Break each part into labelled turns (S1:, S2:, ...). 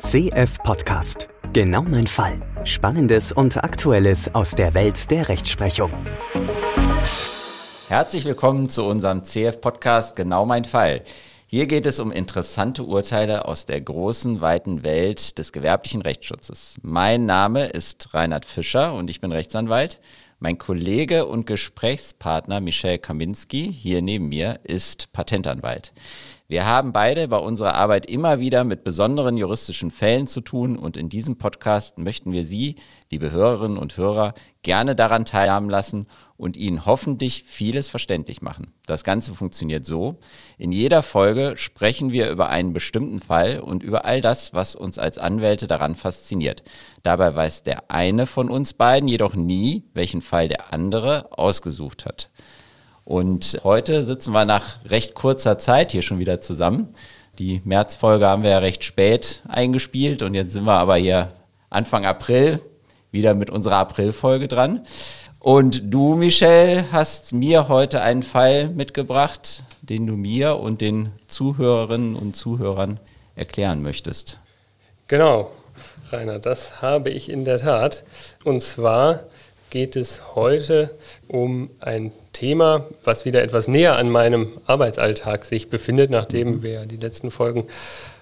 S1: CF Podcast. Genau mein Fall. Spannendes und Aktuelles aus der Welt der Rechtsprechung.
S2: Herzlich willkommen zu unserem CF Podcast Genau mein Fall. Hier geht es um interessante Urteile aus der großen, weiten Welt des gewerblichen Rechtsschutzes. Mein Name ist Reinhard Fischer und ich bin Rechtsanwalt. Mein Kollege und Gesprächspartner Michel Kaminski hier neben mir ist Patentanwalt. Wir haben beide bei unserer Arbeit immer wieder mit besonderen juristischen Fällen zu tun und in diesem Podcast möchten wir Sie, liebe Hörerinnen und Hörer, gerne daran teilhaben lassen und Ihnen hoffentlich vieles verständlich machen. Das Ganze funktioniert so. In jeder Folge sprechen wir über einen bestimmten Fall und über all das, was uns als Anwälte daran fasziniert. Dabei weiß der eine von uns beiden jedoch nie, welchen Fall der andere ausgesucht hat. Und heute sitzen wir nach recht kurzer Zeit hier schon wieder zusammen. Die Märzfolge haben wir ja recht spät eingespielt und jetzt sind wir aber hier Anfang April wieder mit unserer Aprilfolge dran. Und du, Michel, hast mir heute einen Fall mitgebracht, den du mir und den Zuhörerinnen und Zuhörern erklären möchtest.
S3: Genau, Rainer, das habe ich in der Tat. Und zwar geht es heute um ein Thema, was wieder etwas näher an meinem Arbeitsalltag sich befindet, nachdem mhm. wir die letzten Folgen,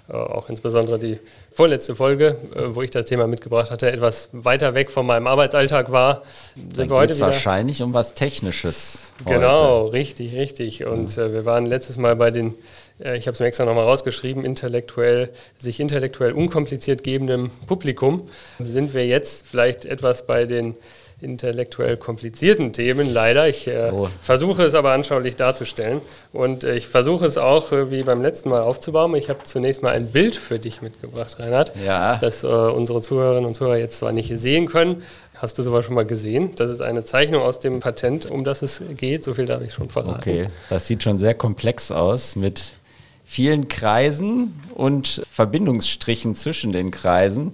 S3: äh, auch insbesondere die vorletzte Folge, äh, wo ich das Thema mitgebracht hatte, etwas weiter weg von meinem Arbeitsalltag war.
S2: Sind wir heute wieder wahrscheinlich um was Technisches.
S3: Heute. Genau, richtig, richtig. Und äh, wir waren letztes Mal bei den ich habe es mir extra nochmal rausgeschrieben, intellektuell, sich intellektuell unkompliziert gebendem Publikum, sind wir jetzt vielleicht etwas bei den intellektuell komplizierten Themen, leider. Ich äh, oh. versuche es aber anschaulich darzustellen und äh, ich versuche es auch äh, wie beim letzten Mal aufzubauen. Ich habe zunächst mal ein Bild für dich mitgebracht, Reinhard,
S2: ja.
S3: das äh, unsere Zuhörerinnen und Zuhörer jetzt zwar nicht sehen können. Hast du sowas schon mal gesehen? Das ist eine Zeichnung aus dem Patent, um das es geht. So viel darf ich schon verraten.
S2: Okay, das sieht schon sehr komplex aus mit vielen Kreisen und Verbindungsstrichen zwischen den Kreisen.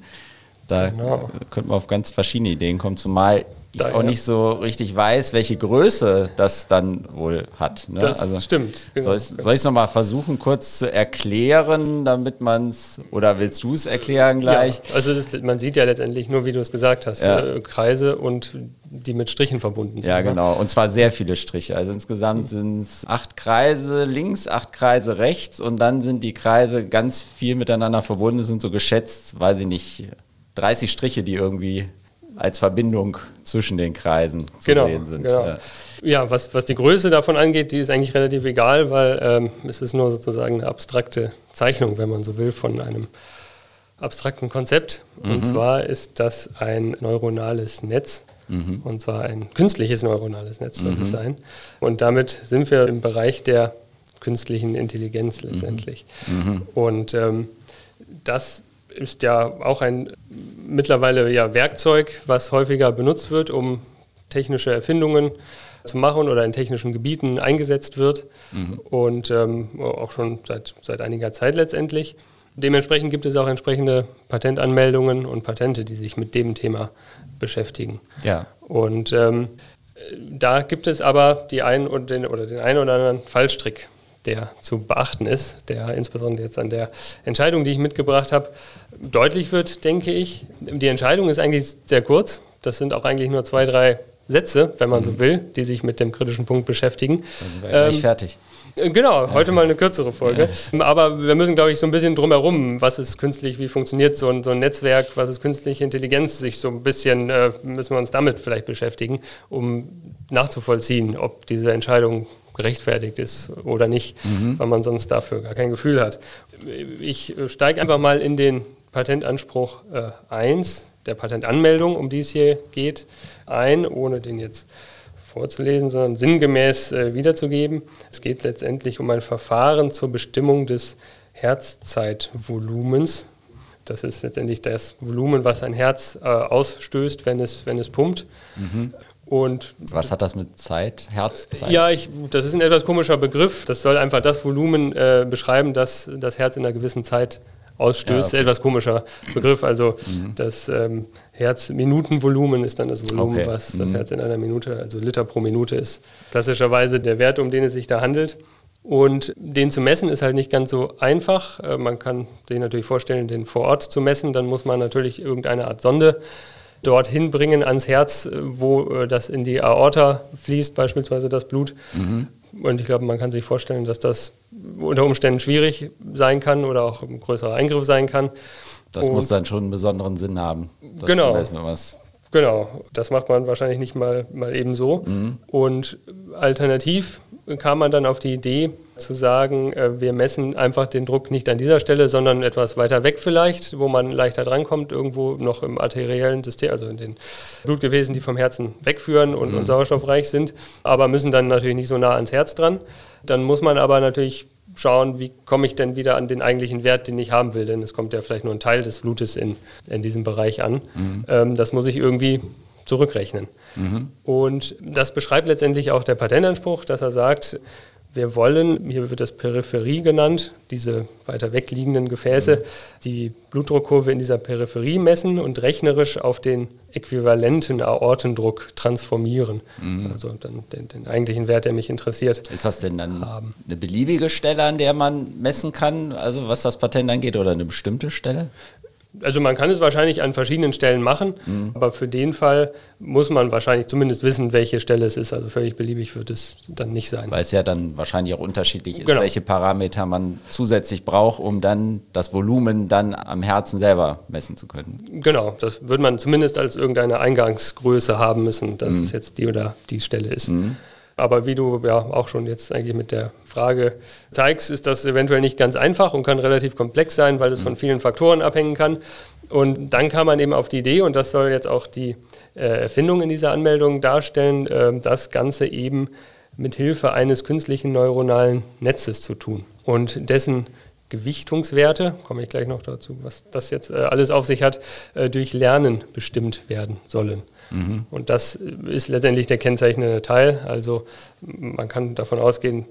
S2: Da genau. könnte man auf ganz verschiedene Ideen kommen, zumal ich da, auch ja. nicht so richtig weiß, welche Größe das dann wohl hat.
S3: Ne? Das also, stimmt.
S2: Genau. Soll ich es nochmal versuchen, kurz zu erklären, damit man es, oder willst du es erklären gleich?
S3: Ja, also das, man sieht ja letztendlich nur, wie du es gesagt hast, ja. äh, Kreise und die mit Strichen verbunden sind.
S2: Ja, ne? genau. Und zwar sehr viele Striche. Also insgesamt sind es acht Kreise links, acht Kreise rechts und dann sind die Kreise ganz viel miteinander verbunden, sind so geschätzt, weiß ich nicht, 30 Striche, die irgendwie als Verbindung zwischen den Kreisen zu genau, sehen sind.
S3: Genau. Ja, ja was, was die Größe davon angeht, die ist eigentlich relativ egal, weil ähm, es ist nur sozusagen eine abstrakte Zeichnung, wenn man so will, von einem abstrakten Konzept. Mhm. Und zwar ist das ein neuronales Netz. Mhm. Und zwar ein künstliches neuronales Netz soll mhm. es sein. Und damit sind wir im Bereich der künstlichen Intelligenz letztendlich. Mhm. mhm. Und ähm, das ist ja auch ein mittlerweile ja Werkzeug, was häufiger benutzt wird, um technische Erfindungen zu machen oder in technischen Gebieten eingesetzt wird mhm. und ähm, auch schon seit, seit einiger Zeit letztendlich. Dementsprechend gibt es auch entsprechende Patentanmeldungen und Patente, die sich mit dem Thema beschäftigen.
S2: Ja.
S3: Und ähm, da gibt es aber die einen oder den, oder den einen oder anderen Fallstrick, der zu beachten ist, der insbesondere jetzt an der Entscheidung, die ich mitgebracht habe, deutlich wird, denke ich. Die Entscheidung ist eigentlich sehr kurz. Das sind auch eigentlich nur zwei, drei Sätze, wenn man mhm. so will, die sich mit dem kritischen Punkt beschäftigen.
S2: Dann sind wir ähm, gleich fertig.
S3: Äh, genau, heute mal eine kürzere Folge. Aber wir müssen, glaube ich, so ein bisschen drumherum, was ist künstlich, wie funktioniert so ein, so ein Netzwerk, was ist künstliche Intelligenz, sich so ein bisschen, äh, müssen wir uns damit vielleicht beschäftigen, um nachzuvollziehen, ob diese Entscheidung gerechtfertigt ist oder nicht, mhm. weil man sonst dafür gar kein Gefühl hat. Ich steige einfach mal in den Patentanspruch äh, 1 der Patentanmeldung, um die es hier geht, ein, ohne den jetzt vorzulesen, sondern sinngemäß äh, wiederzugeben. Es geht letztendlich um ein Verfahren zur Bestimmung des Herzzeitvolumens. Das ist letztendlich das Volumen, was ein Herz äh, ausstößt, wenn es, wenn es pumpt. Mhm.
S2: Und Was hat das mit Zeit, Herzzeit?
S3: Ja, ich, das ist ein etwas komischer Begriff. Das soll einfach das Volumen äh, beschreiben, das das Herz in einer gewissen Zeit ausstößt. Ja, okay. Etwas komischer Begriff. Also mhm. das ähm, Herzminutenvolumen ist dann das Volumen, okay. was mhm. das Herz in einer Minute, also Liter pro Minute ist. Klassischerweise der Wert, um den es sich da handelt. Und den zu messen ist halt nicht ganz so einfach. Äh, man kann sich natürlich vorstellen, den vor Ort zu messen. Dann muss man natürlich irgendeine Art Sonde dorthin bringen ans Herz, äh, wo äh, das in die Aorta fließt, beispielsweise das Blut. Mhm. Und ich glaube, man kann sich vorstellen, dass das unter Umständen schwierig sein kann oder auch ein größerer Eingriff sein kann.
S2: Das Und muss dann schon einen besonderen Sinn haben.
S3: genau. Genau, das macht man wahrscheinlich nicht mal, mal eben so. Mhm. Und alternativ kam man dann auf die Idee zu sagen, äh, wir messen einfach den Druck nicht an dieser Stelle, sondern etwas weiter weg vielleicht, wo man leichter drankommt, irgendwo noch im arteriellen System, also in den Blutgefäßen, die vom Herzen wegführen und, mhm. und sauerstoffreich sind, aber müssen dann natürlich nicht so nah ans Herz dran. Dann muss man aber natürlich schauen, wie komme ich denn wieder an den eigentlichen Wert, den ich haben will, denn es kommt ja vielleicht nur ein Teil des Blutes in, in diesem Bereich an. Mhm. Ähm, das muss ich irgendwie zurückrechnen. Mhm. Und das beschreibt letztendlich auch der Patentanspruch, dass er sagt, wir wollen, hier wird das Peripherie genannt, diese weiter wegliegenden Gefäße, mhm. die Blutdruckkurve in dieser Peripherie messen und rechnerisch auf den äquivalenten Aortendruck transformieren. Mhm. Also dann den, den, eigentlichen Wert, der mich interessiert.
S2: Ist das denn dann haben. eine beliebige Stelle, an der man messen kann, also was das Patent angeht, oder eine bestimmte Stelle?
S3: Also man kann es wahrscheinlich an verschiedenen Stellen machen, mhm. aber für den Fall muss man wahrscheinlich zumindest wissen, welche Stelle es ist. Also völlig beliebig wird es dann nicht sein.
S2: Weil es ja dann wahrscheinlich auch unterschiedlich ist, genau. welche Parameter man zusätzlich braucht, um dann das Volumen dann am Herzen selber messen zu können.
S3: Genau, das würde man zumindest als irgendeine Eingangsgröße haben müssen, dass mhm. es jetzt die oder die Stelle ist. Mhm. Aber wie du ja auch schon jetzt eigentlich mit der Frage zeigst, ist das eventuell nicht ganz einfach und kann relativ komplex sein, weil es von vielen Faktoren abhängen kann. Und dann kam man eben auf die Idee, und das soll jetzt auch die äh, Erfindung in dieser Anmeldung darstellen, äh, das Ganze eben mit Hilfe eines künstlichen neuronalen Netzes zu tun und dessen Gewichtungswerte, komme ich gleich noch dazu, was das jetzt äh, alles auf sich hat, äh, durch Lernen bestimmt werden sollen. Mhm. Und das ist letztendlich der kennzeichnende Teil. Also man kann davon ausgehen,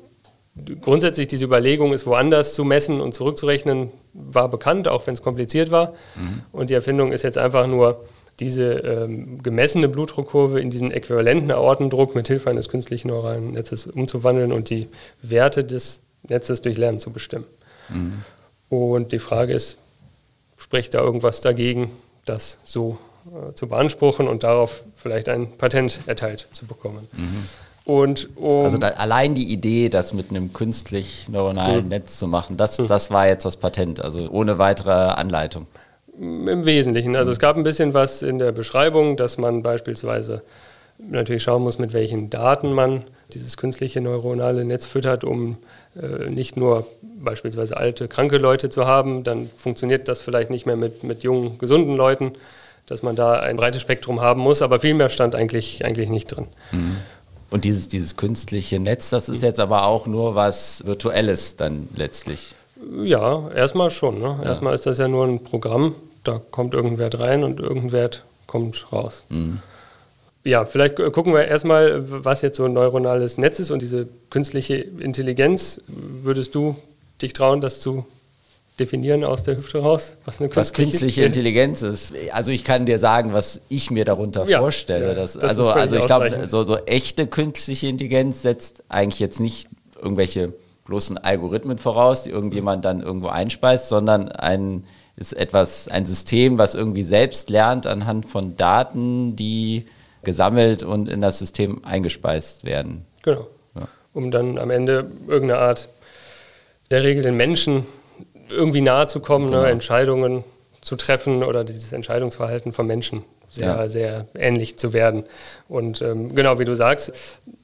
S3: grundsätzlich diese Überlegung, es woanders zu messen und zurückzurechnen, war bekannt, auch wenn es kompliziert war. Mhm. Und die Erfindung ist jetzt einfach nur, diese ähm, gemessene Blutdruckkurve in diesen äquivalenten Aortendruck mit Hilfe eines künstlichen neuralen Netzes umzuwandeln und die Werte des Netzes durch Lernen zu bestimmen. Mhm. Und die Frage ist, spricht da irgendwas dagegen, das so äh, zu beanspruchen und darauf vielleicht ein Patent erteilt zu bekommen. Mhm.
S2: Und um also da, allein die Idee, das mit einem künstlich neuronalen mhm. Netz zu machen, das, mhm. das war jetzt das Patent, also ohne weitere Anleitung.
S3: Im Wesentlichen. Also es gab ein bisschen was in der Beschreibung, dass man beispielsweise natürlich schauen muss, mit welchen Daten man dieses künstliche neuronale Netz füttert, um äh, nicht nur beispielsweise alte, kranke Leute zu haben, dann funktioniert das vielleicht nicht mehr mit, mit jungen, gesunden Leuten dass man da ein breites Spektrum haben muss, aber viel mehr stand eigentlich, eigentlich nicht drin. Mhm.
S2: Und dieses, dieses künstliche Netz, das ist jetzt aber auch nur was Virtuelles dann letztlich.
S3: Ja, erstmal schon. Ne? Ja. Erstmal ist das ja nur ein Programm, da kommt irgendein Wert rein und irgendein Wert kommt raus. Mhm. Ja, vielleicht gucken wir erstmal, was jetzt so ein neuronales Netz ist und diese künstliche Intelligenz. Würdest du dich trauen, das zu definieren aus der Hüfte raus,
S2: was eine künstliche, was künstliche Intelligenz ist. Also ich kann dir sagen, was ich mir darunter ja, vorstelle. Ja, das, das also also ich glaube, so, so echte künstliche Intelligenz setzt eigentlich jetzt nicht irgendwelche bloßen Algorithmen voraus, die irgendjemand dann irgendwo einspeist, sondern ein ist etwas, ein System, was irgendwie selbst lernt anhand von Daten, die gesammelt und in das System eingespeist werden.
S3: Genau. Ja. Um dann am Ende irgendeine Art der Regel den Menschen irgendwie nahe zu kommen, ne, genau. ne, Entscheidungen zu treffen oder dieses Entscheidungsverhalten von Menschen sehr, ja. sehr ähnlich zu werden. Und ähm, genau wie du sagst,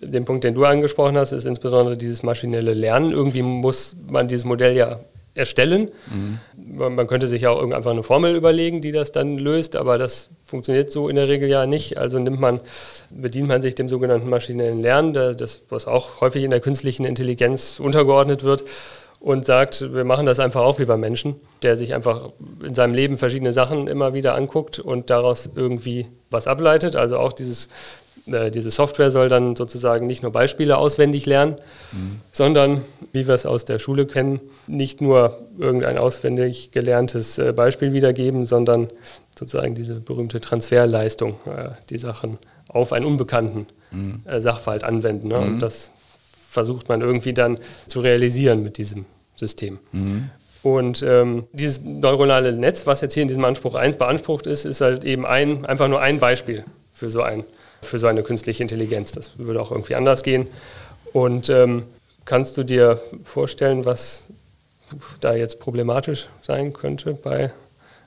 S3: den Punkt, den du angesprochen hast, ist insbesondere dieses maschinelle Lernen. Irgendwie muss man dieses Modell ja erstellen. Mhm. Man könnte sich ja auch einfach eine Formel überlegen, die das dann löst, aber das funktioniert so in der Regel ja nicht. Also nimmt man, bedient man sich dem sogenannten maschinellen Lernen, das, was auch häufig in der künstlichen Intelligenz untergeordnet wird und sagt, wir machen das einfach auch wie beim Menschen, der sich einfach in seinem Leben verschiedene Sachen immer wieder anguckt und daraus irgendwie was ableitet. Also auch dieses, äh, diese Software soll dann sozusagen nicht nur Beispiele auswendig lernen, mhm. sondern, wie wir es aus der Schule kennen, nicht nur irgendein auswendig gelerntes äh, Beispiel wiedergeben, sondern sozusagen diese berühmte Transferleistung, äh, die Sachen auf einen unbekannten mhm. Sachverhalt anwenden. Ne? Mhm. Und das versucht man irgendwie dann zu realisieren mit diesem System. Mhm. Und ähm, dieses neuronale Netz, was jetzt hier in diesem Anspruch 1 beansprucht ist, ist halt eben ein, einfach nur ein Beispiel für so, ein, für so eine künstliche Intelligenz. Das würde auch irgendwie anders gehen. Und ähm, kannst du dir vorstellen, was da jetzt problematisch sein könnte bei,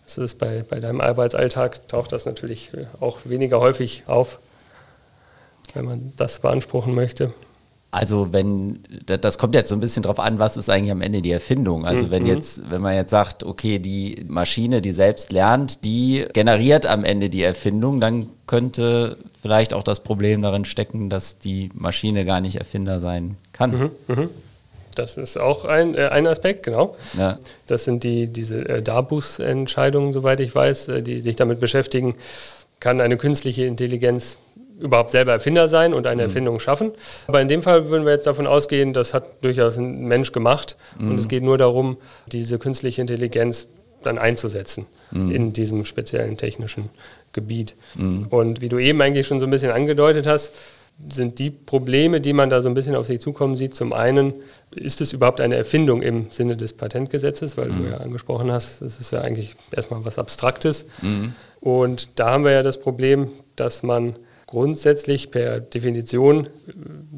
S3: das ist bei, bei deinem Arbeitsalltag, taucht das natürlich auch weniger häufig auf, wenn man das beanspruchen möchte.
S2: Also wenn, das kommt jetzt so ein bisschen drauf an, was ist eigentlich am Ende die Erfindung. Also mhm. wenn jetzt, wenn man jetzt sagt, okay, die Maschine, die selbst lernt, die generiert am Ende die Erfindung, dann könnte vielleicht auch das Problem darin stecken, dass die Maschine gar nicht Erfinder sein kann. Mhm. Mhm.
S3: Das ist auch ein, äh, ein Aspekt, genau. Ja. Das sind die, diese äh, DABUS-Entscheidungen, soweit ich weiß, äh, die sich damit beschäftigen, kann eine künstliche Intelligenz überhaupt selber Erfinder sein und eine mhm. Erfindung schaffen. Aber in dem Fall würden wir jetzt davon ausgehen, das hat durchaus ein Mensch gemacht mhm. und es geht nur darum, diese künstliche Intelligenz dann einzusetzen mhm. in diesem speziellen technischen Gebiet. Mhm. Und wie du eben eigentlich schon so ein bisschen angedeutet hast, sind die Probleme, die man da so ein bisschen auf sich zukommen sieht, zum einen, ist es überhaupt eine Erfindung im Sinne des Patentgesetzes, weil du mhm. ja angesprochen hast, es ist ja eigentlich erstmal was Abstraktes. Mhm. Und da haben wir ja das Problem, dass man grundsätzlich per Definition äh,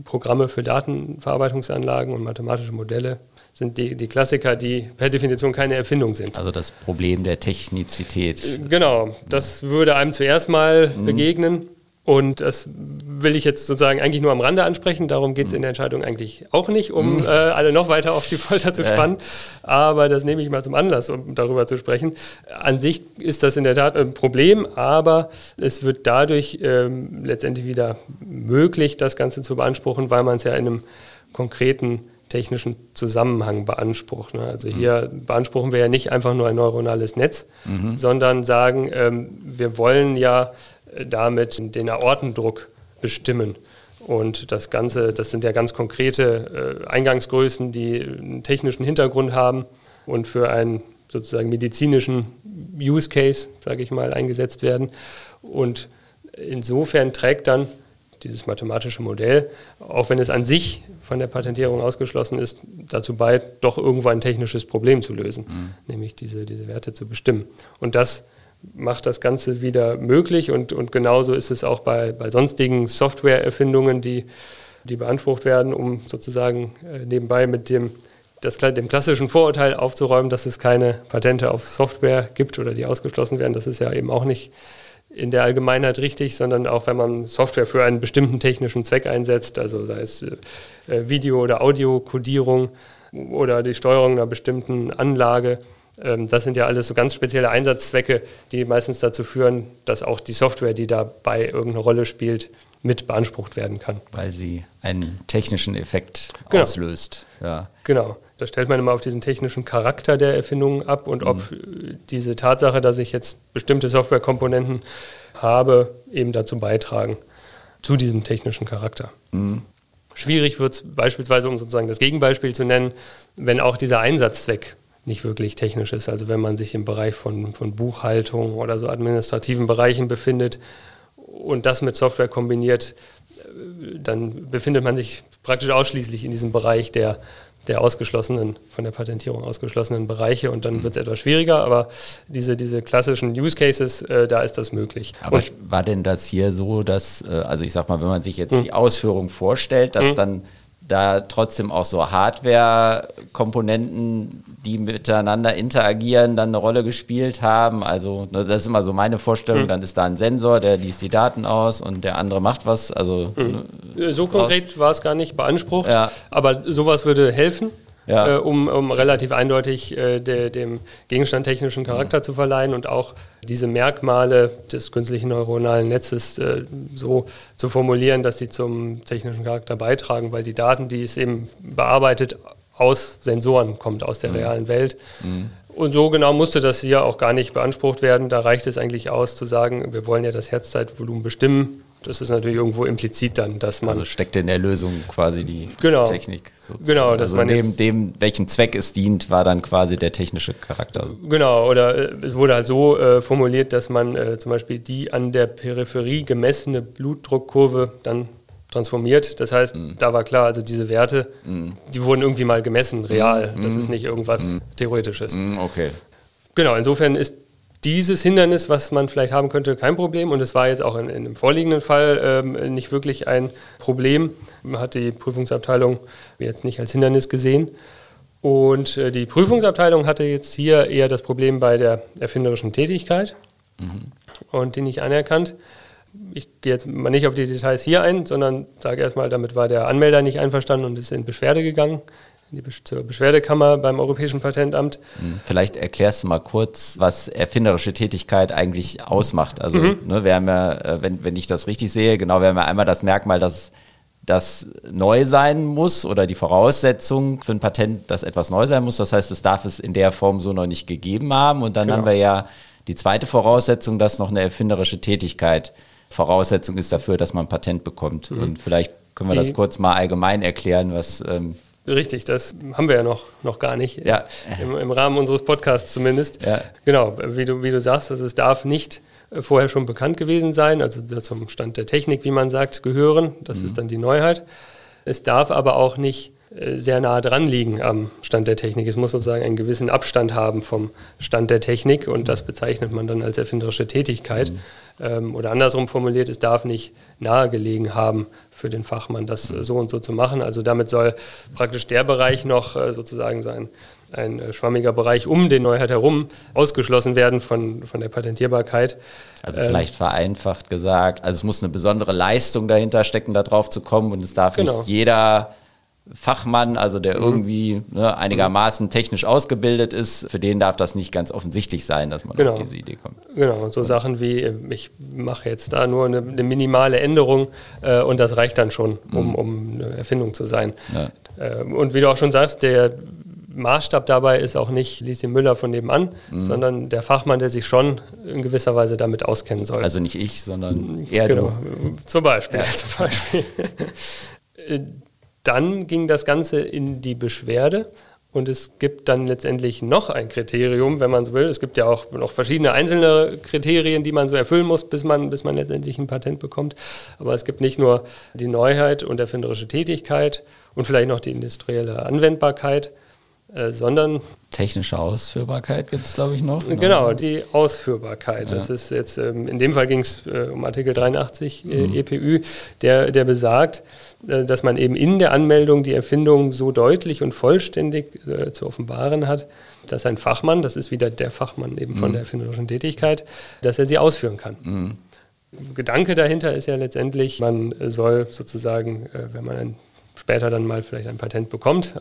S3: Programme für Datenverarbeitungsanlagen und mathematische Modelle sind die, die Klassiker, die per Definition keine Erfindung sind.
S2: Also das Problem der Technizität.
S3: Äh, genau, das würde einem zuerst mal mhm. begegnen. Und das will ich jetzt sozusagen eigentlich nur am Rande ansprechen. Darum geht es in der Entscheidung eigentlich auch nicht, um mhm. äh, alle noch weiter auf die Folter zu spannen. Aber das nehme ich mal zum Anlass, um darüber zu sprechen. An sich ist das in der Tat ein Problem, aber es wird dadurch ähm, letztendlich wieder möglich, das Ganze zu beanspruchen, weil man es ja in einem konkreten technischen Zusammenhang beansprucht. Ne? Also hier mhm. beanspruchen wir ja nicht einfach nur ein neuronales Netz, mhm. sondern sagen, ähm, wir wollen ja damit den Aortendruck bestimmen. Und das Ganze, das sind ja ganz konkrete äh, Eingangsgrößen, die einen technischen Hintergrund haben und für einen sozusagen medizinischen Use Case, sage ich mal, eingesetzt werden. Und insofern trägt dann dieses mathematische Modell, auch wenn es an sich von der Patentierung ausgeschlossen ist, dazu bei, doch irgendwo ein technisches Problem zu lösen, mhm. nämlich diese, diese Werte zu bestimmen. Und das macht das Ganze wieder möglich und, und genauso ist es auch bei, bei sonstigen Softwareerfindungen, die, die beansprucht werden, um sozusagen äh, nebenbei mit dem, das, dem klassischen Vorurteil aufzuräumen, dass es keine Patente auf Software gibt oder die ausgeschlossen werden. Das ist ja eben auch nicht in der Allgemeinheit richtig, sondern auch wenn man Software für einen bestimmten technischen Zweck einsetzt, also sei es äh, Video- oder Audiokodierung oder die Steuerung einer bestimmten Anlage, ähm, das sind ja alles so ganz spezielle Einsatzzwecke, die meistens dazu führen, dass auch die Software, die dabei irgendeine Rolle spielt, mit beansprucht werden kann.
S2: Weil sie einen technischen Effekt genau. auslöst.
S3: Ja. Genau. Da stellt man immer auf diesen technischen Charakter der Erfindungen ab und mhm. ob diese Tatsache, dass ich jetzt bestimmte Softwarekomponenten habe, eben dazu beitragen, zu diesem technischen Charakter. Mhm. Schwierig wird es beispielsweise, um sozusagen das Gegenbeispiel zu nennen, wenn auch dieser Einsatzzweck nicht wirklich technisch ist. Also wenn man sich im Bereich von, von Buchhaltung oder so administrativen Bereichen befindet und das mit Software kombiniert, äh, dann befindet man sich praktisch ausschließlich in diesem Bereich der, der ausgeschlossenen, von der Patentierung ausgeschlossenen Bereiche und dann mhm. wird es etwas schwieriger, aber diese, diese klassischen Use Cases, äh, da ist das möglich.
S2: Aber und war denn das hier so, dass, äh, also ich sag mal, wenn man sich jetzt mhm. die Ausführung vorstellt, dass mhm. dann da trotzdem auch so Hardware-Komponenten, die miteinander interagieren, dann eine Rolle gespielt haben. Also ne, das ist immer so meine Vorstellung. Mhm. Dann ist da ein Sensor, der liest die Daten aus und der andere macht was. Also
S3: mhm. So konkret war es gar nicht beansprucht, ja. aber sowas würde helfen ja. äh, um, um relativ eindeutig äh, de, dem Gegenstand technischen Charakter mhm. zu verleihen und auch diese Merkmale des künstlichen neuronalen Netzes äh, so zu formulieren, dass sie zum technischen Charakter beitragen, weil die Daten, die es eben bearbeitet, aus Sensoren kommt, aus der mhm. realen Welt. Mhm. Und so genau musste das hier auch gar nicht beansprucht werden. Da reicht es eigentlich aus zu sagen, wir wollen ja das Herzzeitvolumen bestimmen das ist natürlich irgendwo implizit dann, dass man.
S2: Also steckt in der Lösung quasi die
S3: genau,
S2: Technik.
S3: Sozusagen. Genau,
S2: dass also man neben dem, welchem Zweck es dient, war dann quasi der technische Charakter.
S3: Genau, oder äh, es wurde halt so äh, formuliert, dass man äh, zum Beispiel die an der Peripherie gemessene Blutdruckkurve dann transformiert. Das heißt, mhm. da war klar, also diese Werte, mhm. die wurden irgendwie mal gemessen, real. Mhm. Das ist nicht irgendwas mhm. Theoretisches.
S2: Mhm, okay.
S3: Genau, insofern ist dieses Hindernis, was man vielleicht haben könnte, kein Problem. Und es war jetzt auch in, in dem vorliegenden Fall ähm, nicht wirklich ein Problem. Man hat die Prüfungsabteilung jetzt nicht als Hindernis gesehen. Und äh, die Prüfungsabteilung hatte jetzt hier eher das Problem bei der erfinderischen Tätigkeit mhm. und die nicht anerkannt. Ich gehe jetzt mal nicht auf die Details hier ein, sondern sage erstmal, damit war der Anmelder nicht einverstanden und ist in Beschwerde gegangen die zur Beschwerdekammer beim Europäischen Patentamt.
S2: Hm, vielleicht erklärst du mal kurz, was erfinderische Tätigkeit eigentlich ausmacht. Also, mhm. ne, wir haben ja, äh, wenn, wenn ich das richtig sehe, genau, wir haben ja einmal das Merkmal, dass das neu sein muss oder die Voraussetzung für ein Patent, dass etwas neu sein muss. Das heißt, es darf es in der Form so noch nicht gegeben haben. Und dann genau. haben wir ja die zweite Voraussetzung, dass noch eine erfinderische Tätigkeit Voraussetzung ist dafür, dass man ein Patent bekommt. Mhm. Und vielleicht können wir die, das kurz mal allgemein erklären, was ähm,
S3: Richtig, das haben wir ja noch, noch gar nicht. Ja. Im, Im, Rahmen unseres Podcasts zumindest. Ja. Genau, wie du, wie du sagst, also es darf nicht äh, vorher schon bekannt gewesen sein, also zum Stand der Technik, wie man sagt, gehören. Das mhm. ist dann die Neuheit. Es darf aber auch nicht äh, sehr nah dran liegen am Stand der Technik. Es muss sozusagen einen gewissen Abstand haben vom Stand der Technik und das bezeichnet man dann als erfinderische Tätigkeit. Mhm. Ähm, oder andersrum formuliert, es darf nicht nahegelegen haben für den Fachmann, das äh, so und so zu machen. Also damit soll praktisch der Bereich noch äh, sozusagen sein, ein äh, schwammiger Bereich um den Neuheit herum ausgeschlossen werden von, von der Patentierbarkeit.
S2: Also vielleicht ähm, vereinfacht gesagt, also es muss eine besondere Leistung dahinter stecken, da drauf zu kommen und es darf genau. nicht jeder Fachmann, also der mhm. irgendwie ne, einigermaßen technisch ausgebildet ist, für den darf das nicht ganz offensichtlich sein, dass man genau. auf diese Idee kommt.
S3: Genau, so Sachen wie, ich mache jetzt da nur eine, eine minimale Änderung äh, und das reicht dann schon, um, mhm. um eine Erfindung zu sein. Ja. Äh, und wie du auch schon sagst, der Maßstab dabei ist auch nicht Lisi Müller von nebenan, mhm. sondern der Fachmann, der sich schon in gewisser Weise damit auskennen soll.
S2: Also nicht ich, sondern er
S3: genau. du. Zum Beispiel. Ja. Zum Beispiel. Dann ging das Ganze in die Beschwerde und es gibt dann letztendlich noch ein Kriterium, wenn man so will. Es gibt ja auch noch verschiedene einzelne Kriterien, die man so erfüllen muss, bis man, bis man letztendlich ein Patent bekommt. Aber es gibt nicht nur die Neuheit und erfinderische Tätigkeit und vielleicht noch die industrielle Anwendbarkeit, äh, sondern
S2: technische Ausführbarkeit gibt es, glaube ich, noch.
S3: Ne? Genau, die Ausführbarkeit. Ja. Das ist jetzt, ähm, in dem Fall ging es äh, um Artikel 83 äh, mhm. EPÜ, der, der besagt, dass man eben in der Anmeldung die Erfindung so deutlich und vollständig zu offenbaren hat, dass ein Fachmann, das ist wieder der Fachmann eben von mhm. der erfinderischen Tätigkeit, dass er sie ausführen kann. Mhm. Gedanke dahinter ist ja letztendlich, man soll sozusagen, wenn man später dann mal vielleicht ein Patent bekommt,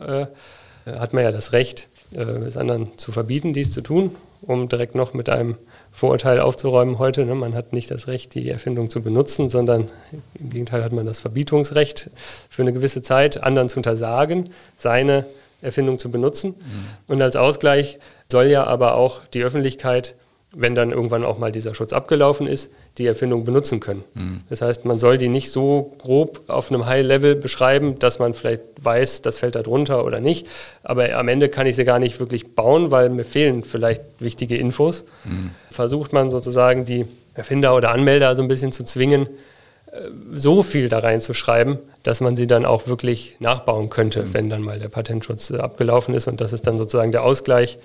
S3: hat man ja das Recht, äh, es anderen zu verbieten, dies zu tun, um direkt noch mit einem Vorurteil aufzuräumen heute. Ne? Man hat nicht das Recht, die Erfindung zu benutzen, sondern im Gegenteil hat man das Verbietungsrecht für eine gewisse Zeit, anderen zu untersagen, seine Erfindung zu benutzen. Mhm. Und als Ausgleich soll ja aber auch die Öffentlichkeit wenn dann irgendwann auch mal dieser Schutz abgelaufen ist, die Erfindung benutzen können. Mhm. Das heißt, man soll die nicht so grob auf einem High-Level beschreiben, dass man vielleicht weiß, das fällt da drunter oder nicht. Aber am Ende kann ich sie gar nicht wirklich bauen, weil mir fehlen vielleicht wichtige Infos. Mhm. Versucht man sozusagen die Erfinder oder Anmelder so ein bisschen zu zwingen, äh, so viel da reinzuschreiben, dass man sie dann auch wirklich nachbauen könnte, mhm. wenn dann mal der Patentschutz abgelaufen ist. Und das ist dann sozusagen der Ausgleich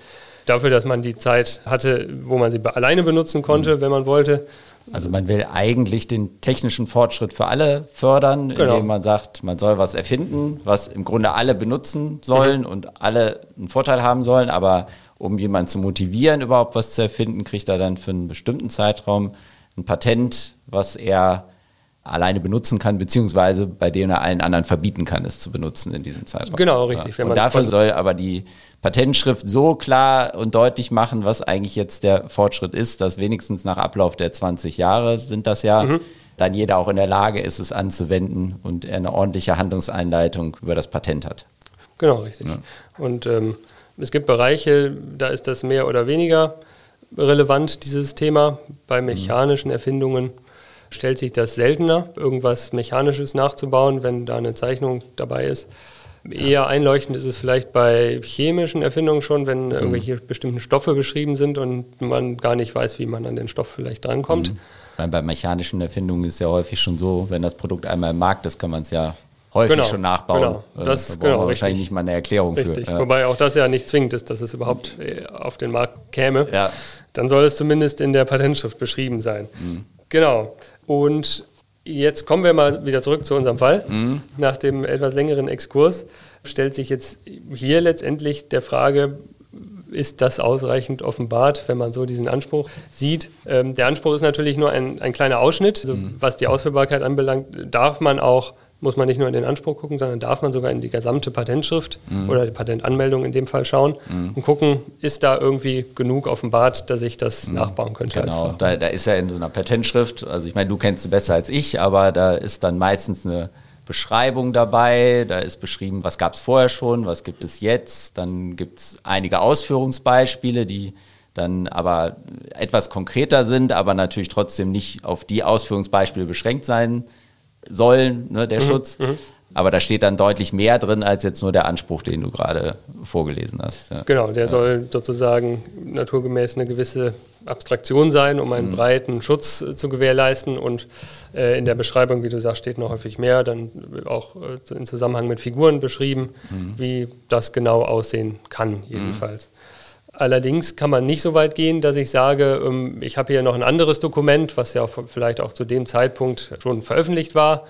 S3: dafür, dass man die Zeit hatte, wo man sie alleine benutzen konnte, mhm. wenn man wollte.
S2: Also man will eigentlich den technischen Fortschritt für alle fördern, genau. indem man sagt, man soll was erfinden, was im Grunde alle benutzen sollen mhm. und alle einen Vorteil haben sollen, aber um jemanden zu motivieren, überhaupt was zu erfinden, kriegt er dann für einen bestimmten Zeitraum ein Patent, was er alleine benutzen kann, beziehungsweise bei dem er allen anderen verbieten kann, es zu benutzen in diesem Zeitraum.
S3: Genau, richtig.
S2: Ja. Und dafür soll aber die Patentschrift so klar und deutlich machen, was eigentlich jetzt der Fortschritt ist, dass wenigstens nach Ablauf der 20 Jahre sind das ja, mhm. dann jeder auch in der Lage ist, es anzuwenden und er eine ordentliche Handlungseinleitung über das Patent hat.
S3: Genau, richtig. Ja. Und ähm, es gibt Bereiche, da ist das mehr oder weniger relevant, dieses Thema. Bei mhm. mechanischen Erfindungen stellt sich das seltener, irgendwas Mechanisches nachzubauen, wenn da eine Zeichnung dabei ist. Eher einleuchtend ist es vielleicht bei chemischen Erfindungen schon, wenn mhm. irgendwelche bestimmten Stoffe beschrieben sind und man gar nicht weiß, wie man an den Stoff vielleicht drankommt. Mhm.
S2: Meine, bei mechanischen Erfindungen ist ja häufig schon so, wenn das Produkt einmal im Markt ist, kann man es ja häufig genau, schon nachbauen.
S3: Genau,
S2: äh,
S3: das,
S2: da
S3: genau,
S2: wahrscheinlich richtig. nicht mal eine Erklärung
S3: richtig.
S2: für. Ja.
S3: Wobei auch das ja nicht zwingend ist, dass es überhaupt äh, auf den Markt käme.
S2: Ja.
S3: Dann soll es zumindest in der Patentschrift beschrieben sein. Mhm. Genau. Und jetzt kommen wir mal wieder zurück zu unserem Fall. Mhm. Nach dem etwas längeren Exkurs stellt sich jetzt hier letztendlich der Frage, ist das ausreichend offenbart, wenn man so diesen Anspruch sieht. Ähm, der Anspruch ist natürlich nur ein, ein kleiner Ausschnitt. Also, mhm. Was die Ausführbarkeit anbelangt, darf man auch muss man nicht nur in den Anspruch gucken, sondern darf man sogar in die gesamte Patentschrift mhm. oder die Patentanmeldung in dem Fall schauen mhm. und gucken, ist da irgendwie genug offenbart, dass ich das mhm. nachbauen könnte.
S2: Genau, da, da, ist ja in so einer Patentschrift, also ich meine, du kennst sie besser als ich, aber da ist dann meistens eine Beschreibung dabei, da ist beschrieben, was gab es vorher schon, was gibt es jetzt, dann gibt es einige Ausführungsbeispiele, die dann aber etwas konkreter sind, aber natürlich trotzdem nicht auf die Ausführungsbeispiele beschränkt sein sollen, ne, der mhm. Schutz. Mhm. Aber da steht dann deutlich mehr drin als jetzt nur der Anspruch, den du gerade vorgelesen hast.
S3: Ja. Genau, der ja. soll sozusagen naturgemäß eine gewisse Abstraktion sein, um einen mhm. breiten Schutz äh, zu gewährleisten. Und äh, in der Beschreibung, wie du sagst, steht noch häufig mehr, dann auch äh, in Zusammenhang mit Figuren beschrieben, mhm. wie das genau aussehen kann, jedenfalls. Allerdings kann man nicht so weit gehen, dass ich sage, ähm, ich habe hier noch ein anderes Dokument, was ja vielleicht auch zu dem Zeitpunkt schon veröffentlicht war,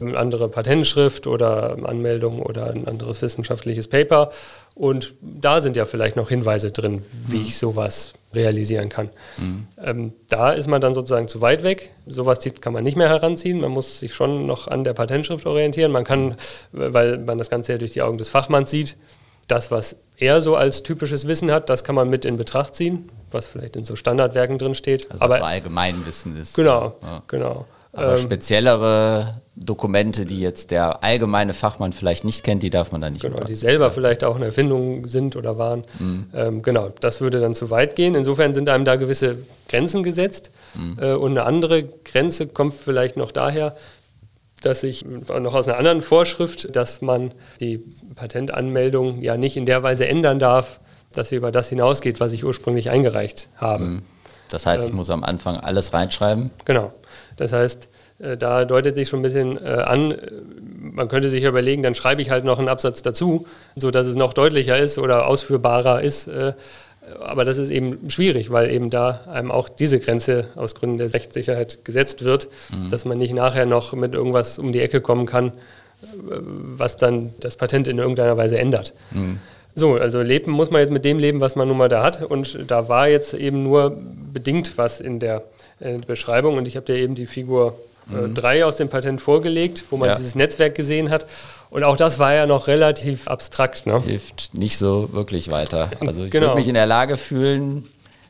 S3: mhm. eine andere Patentschrift oder Anmeldung oder ein anderes wissenschaftliches Paper. Und da sind ja vielleicht noch Hinweise drin, wie mhm. ich sowas realisieren kann. Mhm. Ähm, da ist man dann sozusagen zu weit weg. Sowas kann man nicht mehr heranziehen. Man muss sich schon noch an der Patentschrift orientieren. Man kann, weil man das Ganze ja durch die Augen des Fachmanns sieht, das, was er so als typisches Wissen hat, das kann man mit in Betracht ziehen, was vielleicht in so Standardwerken drin steht.
S2: Also Aber, so Allgemeinwissen ist.
S3: Genau, ja. genau.
S2: Aber ähm, speziellere Dokumente, die jetzt der allgemeine Fachmann vielleicht nicht kennt, die darf man dann nicht
S3: Genau, die selber vielleicht auch eine Erfindung sind oder waren. Mhm. Ähm, genau, das würde dann zu weit gehen. Insofern sind einem da gewisse Grenzen gesetzt. Mhm. Äh, und eine andere Grenze kommt vielleicht noch daher, dass ich noch aus einer anderen Vorschrift, dass man die Patentanmeldung ja nicht in der Weise ändern darf, dass sie über das hinausgeht, was ich ursprünglich eingereicht habe. Mhm.
S2: Das heißt, ich ähm, muss am Anfang alles reinschreiben?
S3: Genau. Das heißt, äh, da deutet sich schon ein bisschen äh, an, man könnte sich überlegen, dann schreibe ich halt noch einen Absatz dazu, sodass es noch deutlicher ist oder ausführbarer ist. Aber das ist eben schwierig, weil eben da einem auch diese Grenze aus Gründen der Rechtssicherheit gesetzt wird, mhm. dass man nicht nachher noch mit irgendwas um die Ecke kommen kann, was dann das Patent in irgendeiner Weise ändert. Mhm. So, also leben muss man jetzt mit dem leben, was man nun mal da hat. Und da war jetzt eben nur bedingt was in der äh, Beschreibung. Und ich habe dir eben die Figur 3 äh, mhm. aus dem Patent vorgelegt, wo man ja. dieses Netzwerk gesehen hat. Und auch das war ja noch relativ abstrakt. Ne?
S2: Hilft nicht so wirklich weiter. Also ich genau. würde mich in der Lage fühlen,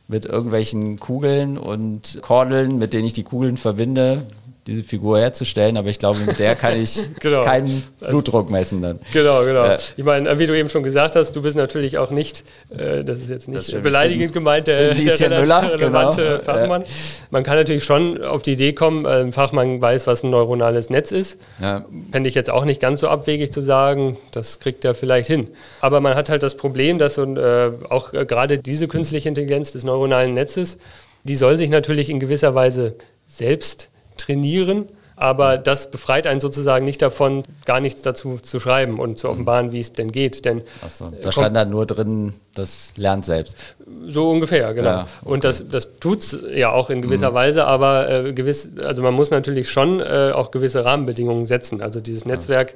S2: mit irgendwelchen Kugeln und Kordeln, mit denen ich die Kugeln verbinde, diese Figur herzustellen, aber ich glaube, mit der kann ich genau. keinen Blutdruck messen dann.
S3: Genau, genau. Äh, ich meine, wie du eben schon gesagt hast, du bist natürlich auch nicht, äh, das ist jetzt nicht beleidigend gemeint, der, der
S2: Müller,
S3: relevante genau. Fachmann. Man kann natürlich schon auf die Idee kommen, äh, ein Fachmann weiß, was ein neuronales Netz ist. Ja. Fände ich jetzt auch nicht ganz so abwegig zu sagen, das kriegt er vielleicht hin. Aber man hat halt das Problem, dass und, äh, auch gerade diese künstliche Intelligenz des neuronalen Netzes, die soll sich natürlich in gewisser Weise selbst trainieren, aber das befreit einen sozusagen nicht davon, gar nichts dazu zu schreiben und zu offenbaren, wie es denn geht. Denn
S2: so, da stand dann nur drin, das lernt selbst.
S3: So ungefähr, genau. Ja, okay. Und das, das tut es ja auch in gewisser mhm. Weise, aber äh, gewiss, also man muss natürlich schon äh, auch gewisse Rahmenbedingungen setzen. Also dieses Netzwerk.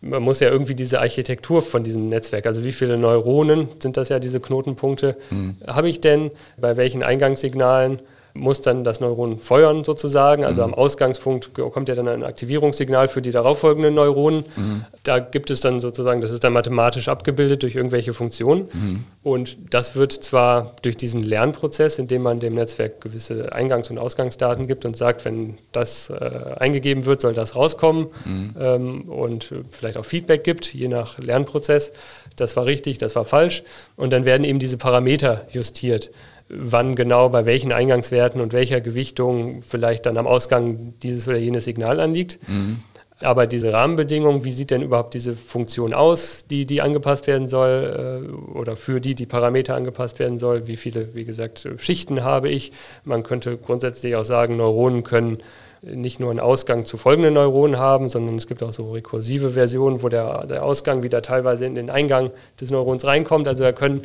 S3: man muss ja irgendwie diese Architektur von diesem Netzwerk, also wie viele Neuronen sind das ja, diese Knotenpunkte, mhm. habe ich denn, bei welchen Eingangssignalen muss dann das Neuron feuern sozusagen. Also mhm. am Ausgangspunkt kommt ja dann ein Aktivierungssignal für die darauffolgenden Neuronen. Mhm. Da gibt es dann sozusagen, das ist dann mathematisch abgebildet durch irgendwelche Funktionen. Mhm. Und das wird zwar durch diesen Lernprozess, indem man dem Netzwerk gewisse Eingangs- und Ausgangsdaten gibt und sagt, wenn das äh, eingegeben wird, soll das rauskommen mhm. ähm, und vielleicht auch Feedback gibt, je nach Lernprozess. Das war richtig, das war falsch. Und dann werden eben diese Parameter justiert wann genau bei welchen Eingangswerten und welcher Gewichtung vielleicht dann am Ausgang dieses oder jenes Signal anliegt. Mhm. Aber diese Rahmenbedingungen, wie sieht denn überhaupt diese Funktion aus, die, die angepasst werden soll äh, oder für die die Parameter angepasst werden soll? Wie viele, wie gesagt, Schichten habe ich? Man könnte grundsätzlich auch sagen, Neuronen können nicht nur einen Ausgang zu folgenden Neuronen haben, sondern es gibt auch so rekursive Versionen, wo der, der Ausgang wieder teilweise in den Eingang des Neurons reinkommt. Also da können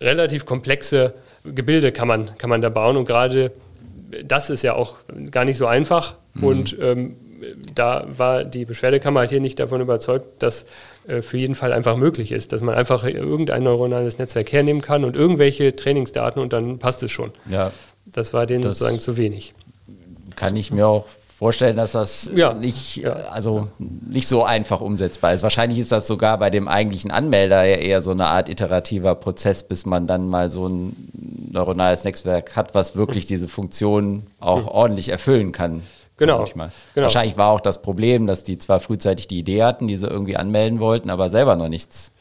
S3: relativ komplexe Gebilde kann man, kann man da bauen und gerade das ist ja auch gar nicht so einfach mhm. und ähm, da war die Beschwerdekammer halt hier nicht davon überzeugt, dass äh, für jeden Fall einfach möglich ist, dass man einfach irgendein neuronales Netzwerk hernehmen kann und irgendwelche Trainingsdaten und dann passt es schon.
S2: Ja.
S3: Das war denen das sozusagen zu wenig.
S2: Kann ich mir auch vorstellen, dass das ja, nicht, ja. also nicht so einfach umsetzbar ist. Wahrscheinlich ist das sogar bei dem eigentlichen Anmelder ja eher so eine Art iterativer Prozess, bis man dann mal so ein neuronales Netzwerk hat, was wirklich diese Funktion auch mhm. ordentlich erfüllen kann.
S3: Genau.
S2: genau. Wahrscheinlich war auch das Problem, dass die zwar frühzeitig die Idee hatten, die sie irgendwie anmelden wollten, aber selber noch nichts.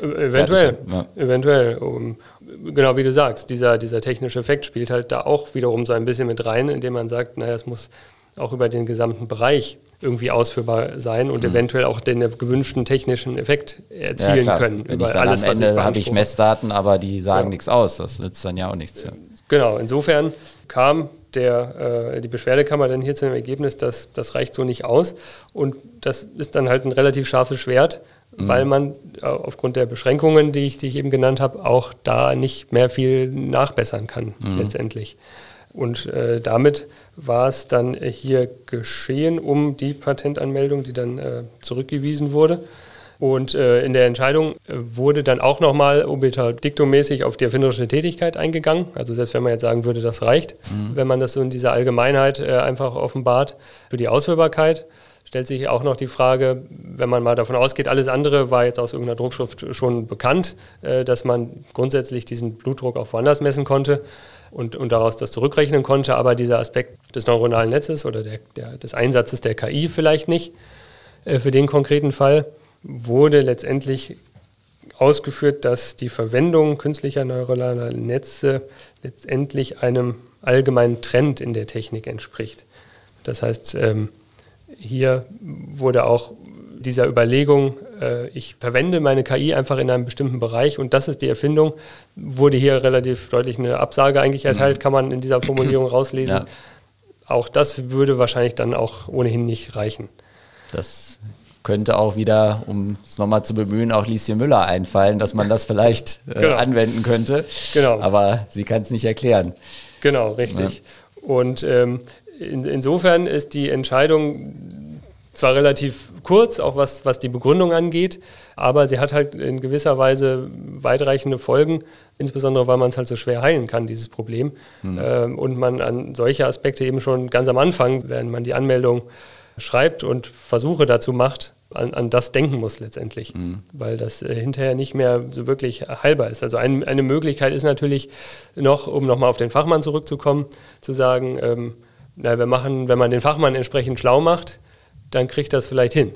S3: Äh, eventuell, ja. eventuell. Um, genau wie du sagst, dieser, dieser technische Effekt spielt halt da auch wiederum so ein bisschen mit rein, indem man sagt, naja, es muss auch über den gesamten Bereich irgendwie ausführbar sein und mhm. eventuell auch den gewünschten technischen Effekt erzielen ja, können.
S2: Wenn über ich dann alles, am Ende habe ich Messdaten, aber die sagen ja. nichts aus. Das nützt dann ja auch nichts. Ja.
S3: Genau, insofern kam der, äh, die Beschwerdekammer dann hier zu dem Ergebnis, dass das reicht so nicht aus. Und das ist dann halt ein relativ scharfes Schwert, mhm. weil man äh, aufgrund der Beschränkungen, die ich, die ich eben genannt habe, auch da nicht mehr viel nachbessern kann mhm. letztendlich. Und äh, damit war es dann hier geschehen um die Patentanmeldung, die dann äh, zurückgewiesen wurde. Und äh, in der Entscheidung äh, wurde dann auch nochmal diktomäßig auf die erfinderische Tätigkeit eingegangen. Also selbst wenn man jetzt sagen würde, das reicht, mhm. wenn man das so in dieser Allgemeinheit äh, einfach offenbart. Für die Ausführbarkeit stellt sich auch noch die Frage, wenn man mal davon ausgeht, alles andere war jetzt aus irgendeiner Druckschrift schon bekannt, äh, dass man grundsätzlich diesen Blutdruck auch woanders messen konnte und, und daraus das zurückrechnen konnte, aber dieser Aspekt des neuronalen Netzes oder der, der, des Einsatzes der KI vielleicht nicht äh, für den konkreten Fall, wurde letztendlich ausgeführt, dass die Verwendung künstlicher neuronaler Netze letztendlich einem allgemeinen Trend in der Technik entspricht. Das heißt, ähm, hier wurde auch dieser Überlegung, äh, ich verwende meine KI einfach in einem bestimmten Bereich und das ist die Erfindung, wurde hier relativ deutlich eine Absage eigentlich erteilt, mhm. kann man in dieser Formulierung rauslesen. Ja. Auch das würde wahrscheinlich dann auch ohnehin nicht reichen.
S2: Das könnte auch wieder, um es nochmal zu bemühen, auch Lieschen Müller einfallen, dass man das vielleicht äh, genau. anwenden könnte. Genau. Aber sie kann es nicht erklären.
S3: Genau, richtig. Ja. Und ähm, in, insofern ist die Entscheidung zwar relativ kurz, auch was, was die Begründung angeht, aber sie hat halt in gewisser Weise weitreichende Folgen, insbesondere weil man es halt so schwer heilen kann, dieses Problem. Mhm. Ähm, und man an solche Aspekte eben schon ganz am Anfang, wenn man die Anmeldung schreibt und Versuche dazu macht, an, an das denken muss letztendlich, mhm. weil das äh, hinterher nicht mehr so wirklich heilbar ist. Also ein, eine Möglichkeit ist natürlich noch, um nochmal auf den Fachmann zurückzukommen, zu sagen, ähm, na, wir machen, wenn man den Fachmann entsprechend schlau macht, dann kriegt das vielleicht hin.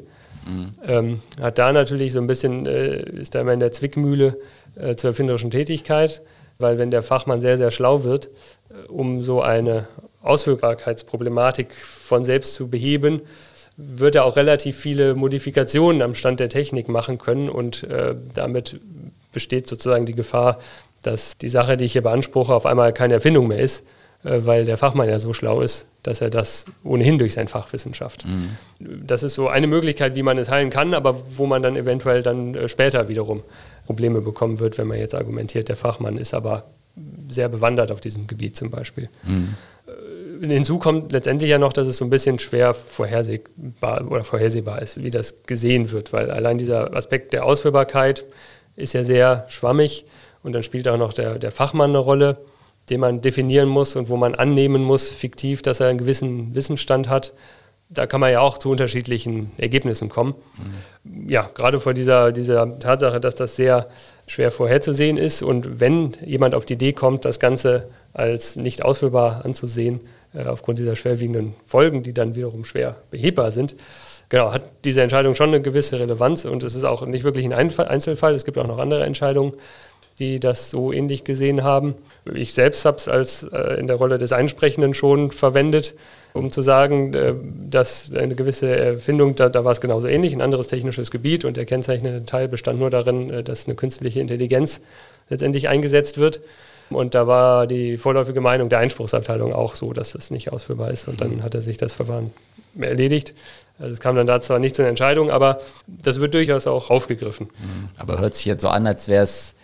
S3: Mhm. Ähm, hat da natürlich so ein bisschen, äh, ist da immer in der Zwickmühle äh, zur erfinderischen Tätigkeit, weil wenn der Fachmann sehr, sehr schlau wird, äh, um so eine Auswirkbarkeitsproblematik von selbst zu beheben, wird er auch relativ viele Modifikationen am Stand der Technik machen können und äh, damit besteht sozusagen die Gefahr, dass die Sache, die ich hier beanspruche, auf einmal keine Erfindung mehr ist, weil der Fachmann ja so schlau ist, dass er das ohnehin durch sein Fachwissen schafft. Mhm. Das ist so eine Möglichkeit, wie man es heilen kann, aber wo man dann eventuell dann äh, später wiederum Probleme bekommen wird, wenn man jetzt argumentiert, der Fachmann ist aber sehr bewandert auf diesem Gebiet zum Beispiel. Mhm. Äh, hinzu kommt letztendlich ja noch, dass es so ein bisschen schwer vorhersehbar oder vorhersehbar ist, wie das gesehen wird, weil allein dieser Aspekt der Ausführbarkeit ist ja sehr schwammig und dann spielt auch noch der, der Fachmann eine Rolle den man definieren muss und wo man annehmen muss, fiktiv, dass er einen gewissen Wissensstand hat. Da kann man ja auch zu unterschiedlichen Ergebnissen kommen. Mhm. Ja, gerade vor dieser, dieser Tatsache, dass das sehr schwer vorherzusehen ist und wenn jemand auf die Idee kommt, das Ganze als nicht ausführbar anzusehen, äh, aufgrund dieser schwerwiegenden Folgen, die dann wiederum schwer behebbar sind, genau, hat diese Entscheidung schon eine gewisse Relevanz und es ist auch nicht wirklich ein Einzelfall. Es gibt auch noch andere Entscheidungen die das so ähnlich gesehen haben. Ich selbst habe es als äh, in der Rolle des Einsprechenden schon verwendet, um zu sagen, äh, dass eine gewisse Erfindung, da, da war es genauso ähnlich, ein anderes technisches Gebiet und der kennzeichnende Teil bestand nur darin, äh, dass eine künstliche Intelligenz letztendlich eingesetzt wird. Und da war die vorläufige Meinung der Einspruchsabteilung auch so, dass das nicht ausführbar ist. Und dann hat er sich das Verfahren erledigt. Also es kam dann da zwar nicht zu einer Entscheidung, aber das wird durchaus auch aufgegriffen.
S2: Mhm. Aber hört sich jetzt so an, als wäre es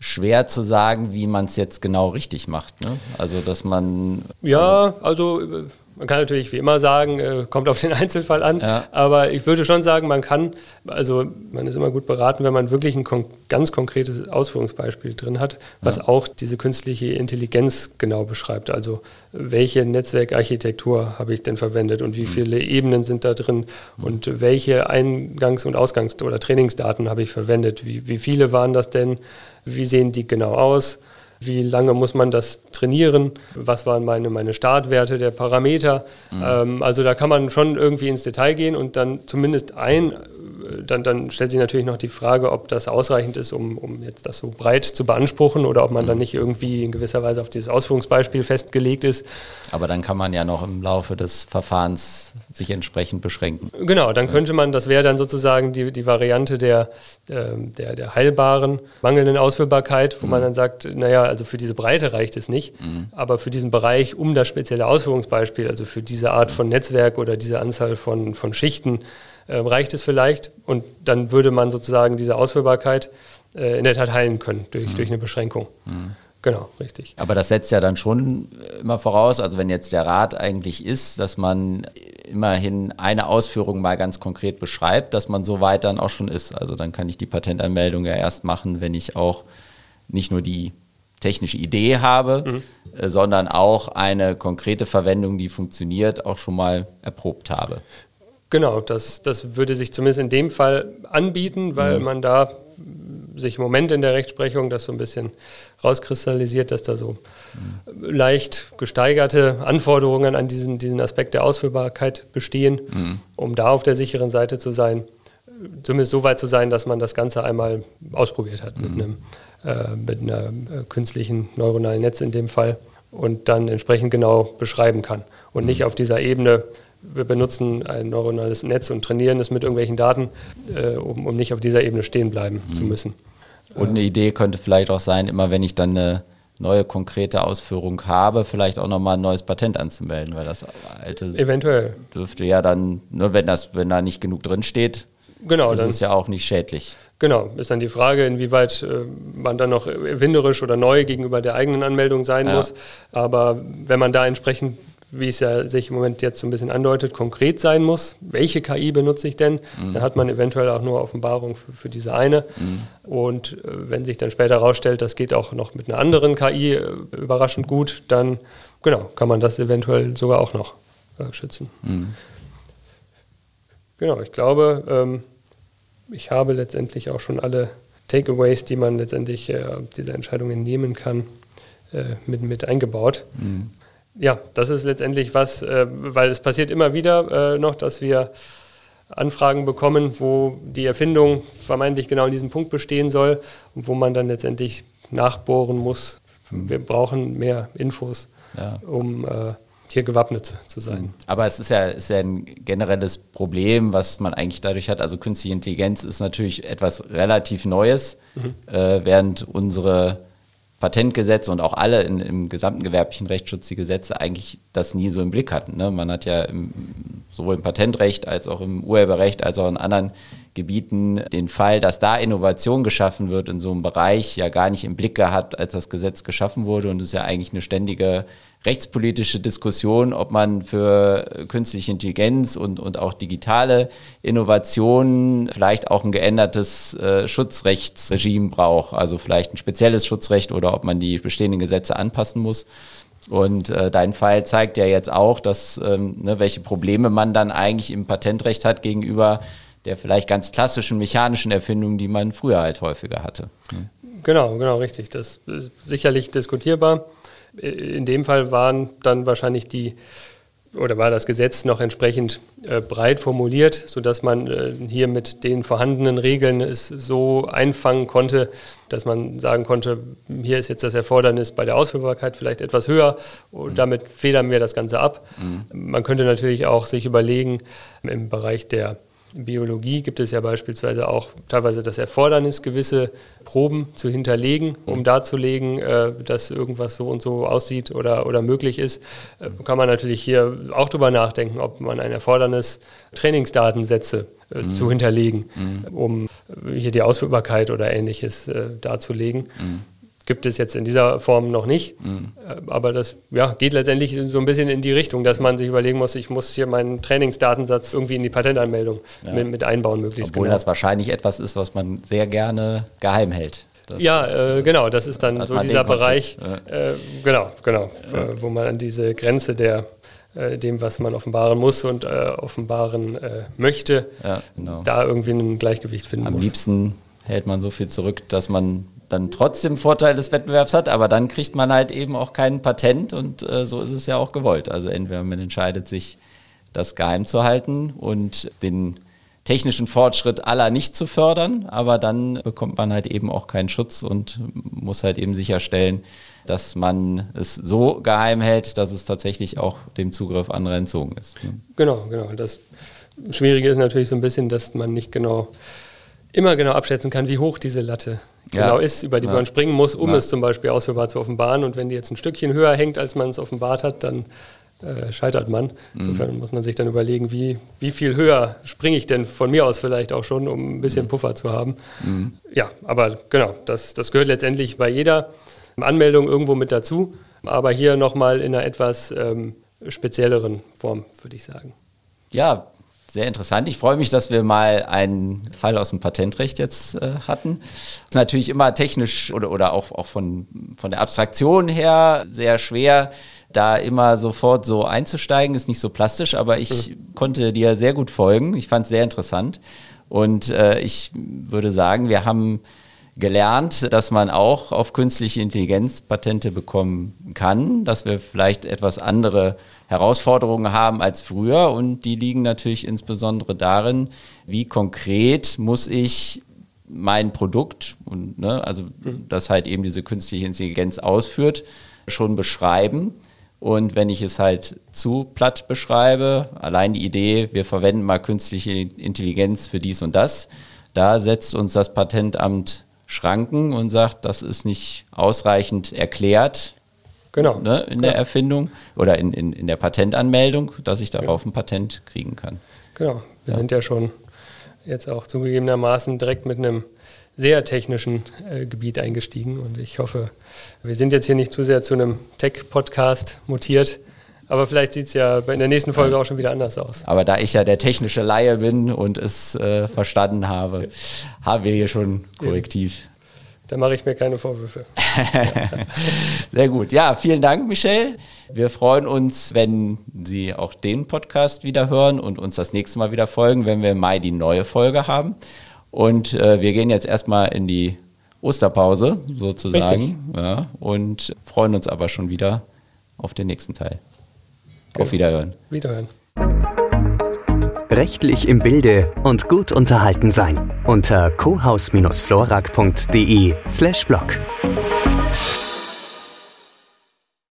S2: schwer zu sagen, wie man es jetzt genau richtig macht. Ne? Also dass man.
S3: Ja, also, also man kann natürlich wie immer sagen, äh, kommt auf den Einzelfall an, ja. aber ich würde schon sagen, man kann, also man ist immer gut beraten, wenn man wirklich ein kon ganz konkretes Ausführungsbeispiel drin hat, was ja. auch diese künstliche Intelligenz genau beschreibt. Also welche Netzwerkarchitektur habe ich denn verwendet und wie mhm. viele Ebenen sind da drin mhm. und welche Eingangs- und Ausgangs- oder Trainingsdaten habe ich verwendet, wie, wie viele waren das denn, wie sehen die genau aus wie lange muss man das trainieren, was waren meine, meine Startwerte der Parameter. Mhm. Ähm, also da kann man schon irgendwie ins Detail gehen und dann zumindest ein dann, dann, stellt sich natürlich noch die Frage, ob das ausreichend ist, um, um jetzt das so breit zu beanspruchen oder ob man mhm. dann nicht irgendwie in gewisser Weise auf dieses Ausführungsbeispiel festgelegt ist.
S2: Aber dann kann man ja noch im Laufe des Verfahrens sich entsprechend beschränken.
S3: Genau, dann könnte man, das wäre dann sozusagen die, die Variante der, äh, der, der heilbaren, mangelnden Ausführbarkeit, wo mhm. man dann sagt, naja, also für diese Breite reicht es nicht, mhm. aber für diesen Bereich um das spezielle Ausführungsbeispiel, also für diese Art von Netzwerk oder diese Anzahl von, von Schichten, reicht es vielleicht und dann würde man sozusagen diese Ausführbarkeit äh, in der Tat heilen können durch, mhm. durch eine Beschränkung. Mhm. Genau, richtig.
S2: Aber das setzt ja dann schon immer voraus, also wenn jetzt der Rat eigentlich ist, dass man immerhin eine Ausführung mal ganz konkret beschreibt, dass man so weit dann auch schon ist. Also dann kann ich die Patentanmeldung ja erst machen, wenn ich auch nicht nur die technische Idee habe, mhm. äh, sondern auch eine konkrete Verwendung, die funktioniert, auch schon mal erprobt habe.
S3: Genau, das, das würde sich zumindest in dem Fall anbieten, weil mhm. man da sich im Moment in der Rechtsprechung das so ein bisschen rauskristallisiert, dass da so mhm. leicht gesteigerte Anforderungen an diesen, diesen Aspekt der Ausführbarkeit bestehen, mhm. um da auf der sicheren Seite zu sein, zumindest so weit zu sein, dass man das Ganze einmal ausprobiert hat mit, mhm. einem, äh, mit einer äh, künstlichen neuronalen Netz in dem Fall und dann entsprechend genau beschreiben kann und nicht mhm. auf dieser Ebene wir benutzen ein neuronales Netz und trainieren es mit irgendwelchen Daten, äh, um, um, nicht auf dieser Ebene stehen bleiben mhm. zu müssen.
S2: Und eine Idee könnte vielleicht auch sein, immer wenn ich dann eine neue konkrete Ausführung habe, vielleicht auch nochmal ein neues Patent anzumelden, weil das alte
S3: eventuell
S2: dürfte ja dann, nur wenn das, wenn da nicht genug drin steht, genau, ist es ja auch nicht schädlich.
S3: Genau, ist dann die Frage, inwieweit äh, man dann noch erfinderisch oder neu gegenüber der eigenen Anmeldung sein ja. muss. Aber wenn man da entsprechend wie es ja sich im Moment jetzt so ein bisschen andeutet, konkret sein muss. Welche KI benutze ich denn? Mhm. Dann hat man eventuell auch nur Offenbarung für, für diese eine. Mhm. Und äh, wenn sich dann später herausstellt, das geht auch noch mit einer anderen KI äh, überraschend gut, dann genau, kann man das eventuell sogar auch noch äh, schützen. Mhm. Genau, ich glaube, ähm, ich habe letztendlich auch schon alle Takeaways, die man letztendlich äh, diese Entscheidungen nehmen kann, äh, mit, mit eingebaut. Mhm ja, das ist letztendlich was, äh, weil es passiert immer wieder äh, noch, dass wir Anfragen bekommen, wo die Erfindung vermeintlich genau in diesem Punkt bestehen soll und wo man dann letztendlich nachbohren muss. Wir brauchen mehr Infos, ja. um äh, hier gewappnet zu sein. Mhm.
S2: Aber es ist ja, ist ja ein generelles Problem, was man eigentlich dadurch hat. Also künstliche Intelligenz ist natürlich etwas relativ Neues, mhm. äh, während unsere Patentgesetz und auch alle in, im gesamten gewerblichen Rechtsschutz die Gesetze eigentlich das nie so im Blick hatten. Ne? Man hat ja im, sowohl im Patentrecht als auch im Urheberrecht als auch in anderen Gebieten den Fall, dass da Innovation geschaffen wird in so einem Bereich, ja gar nicht im Blick gehabt, als das Gesetz geschaffen wurde. Und es ist ja eigentlich eine ständige rechtspolitische Diskussion, ob man für künstliche Intelligenz und, und auch digitale Innovationen vielleicht auch ein geändertes äh, Schutzrechtsregime braucht, also vielleicht ein spezielles Schutzrecht oder ob man die bestehenden Gesetze anpassen muss. Und äh, dein Fall zeigt ja jetzt auch, dass ähm, ne, welche Probleme man dann eigentlich im Patentrecht hat gegenüber der vielleicht ganz klassischen mechanischen Erfindung, die man früher halt häufiger hatte.
S3: Genau, genau, richtig. Das ist sicherlich diskutierbar. In dem Fall waren dann wahrscheinlich die oder war das Gesetz noch entsprechend äh, breit formuliert, sodass man äh, hier mit den vorhandenen Regeln es so einfangen konnte, dass man sagen konnte, hier ist jetzt das Erfordernis bei der Ausführbarkeit vielleicht etwas höher und mhm. damit federn wir das Ganze ab. Mhm. Man könnte natürlich auch sich überlegen, im Bereich der Biologie gibt es ja beispielsweise auch teilweise das Erfordernis, gewisse Proben zu hinterlegen, um mhm. darzulegen, äh, dass irgendwas so und so aussieht oder, oder möglich ist. Äh, kann man natürlich hier auch darüber nachdenken, ob man ein Erfordernis Trainingsdatensätze äh, mhm. zu hinterlegen, mhm. um hier die Ausführbarkeit oder ähnliches äh, darzulegen. Mhm gibt es jetzt in dieser Form noch nicht. Mhm. Äh, aber das ja, geht letztendlich so ein bisschen in die Richtung, dass man sich überlegen muss, ich muss hier meinen Trainingsdatensatz irgendwie in die Patentanmeldung ja. mit, mit, einbauen, möglichst.
S2: Obwohl genau. das wahrscheinlich etwas ist, was man sehr gerne geheim hält.
S3: Das ja, ist, äh, genau, das ist dann so dieser Bereich, äh, genau, genau, ja. äh, wo man an diese Grenze der äh, dem, was man offenbaren muss und äh, offenbaren möchte, ja, genau. da irgendwie ein Gleichgewicht finden
S2: Am
S3: muss.
S2: Am liebsten hält man so viel zurück, dass man dann trotzdem Vorteil des Wettbewerbs hat, aber dann kriegt man halt eben auch kein Patent und äh, so ist es ja auch gewollt. Also entweder man entscheidet sich, das geheim zu halten und den technischen Fortschritt aller nicht zu fördern, aber dann bekommt man halt eben auch keinen Schutz und muss halt eben sicherstellen, dass man es so geheim hält, dass es tatsächlich auch dem Zugriff anderer entzogen ist.
S3: Ne? Genau, genau. Das Schwierige ist natürlich so ein bisschen, dass man nicht genau immer genau abschätzen kann, wie hoch diese Latte ja. genau ist, über die ja. man springen muss, um ja. es zum Beispiel ausführbar zu offenbaren. Und wenn die jetzt ein Stückchen höher hängt, als man es offenbart hat, dann äh, scheitert man. Mhm. Insofern muss man sich dann überlegen, wie, wie viel höher springe ich denn von mir aus vielleicht auch schon, um ein bisschen mhm. Puffer zu haben. Mhm. Ja, aber genau, das, das gehört letztendlich bei jeder Anmeldung irgendwo mit dazu. Aber hier nochmal in einer etwas ähm, spezielleren Form, würde ich sagen.
S2: Ja, sehr interessant. Ich freue mich, dass wir mal einen Fall aus dem Patentrecht jetzt äh, hatten. Ist natürlich immer technisch oder, oder auch, auch von, von der Abstraktion her sehr schwer, da immer sofort so einzusteigen. Ist nicht so plastisch, aber ich mhm. konnte dir sehr gut folgen. Ich fand es sehr interessant. Und äh, ich würde sagen, wir haben gelernt, dass man auch auf künstliche Intelligenz Patente bekommen kann, dass wir vielleicht etwas andere Herausforderungen haben als früher und die liegen natürlich insbesondere darin, wie konkret muss ich mein Produkt und ne, also mhm. das halt eben diese künstliche Intelligenz ausführt, schon beschreiben. Und wenn ich es halt zu platt beschreibe, allein die Idee, wir verwenden mal künstliche Intelligenz für dies und das, da setzt uns das Patentamt Schranken und sagt, das ist nicht ausreichend erklärt genau, ne, in genau. der Erfindung oder in, in, in der Patentanmeldung, dass ich darauf ein Patent kriegen kann.
S3: Genau, wir ja. sind ja schon jetzt auch zugegebenermaßen direkt mit einem sehr technischen äh, Gebiet eingestiegen und ich hoffe, wir sind jetzt hier nicht zu sehr zu einem Tech-Podcast mutiert. Aber vielleicht sieht es ja in der nächsten Folge auch schon wieder anders aus.
S2: Aber da ich ja der technische Laie bin und es äh, verstanden habe, haben wir hier schon korrektiv.
S3: Da mache ich mir keine Vorwürfe.
S2: Sehr gut. Ja, vielen Dank, Michelle. Wir freuen uns, wenn Sie auch den Podcast wieder hören und uns das nächste Mal wieder folgen, wenn wir im Mai die neue Folge haben. Und äh, wir gehen jetzt erstmal in die Osterpause sozusagen ja, und freuen uns aber schon wieder auf den nächsten Teil. Genau. Auf Wiederhören.
S3: Wiederhören.
S1: Rechtlich im Bilde und gut unterhalten sein unter cohaus-florak.de slash blog.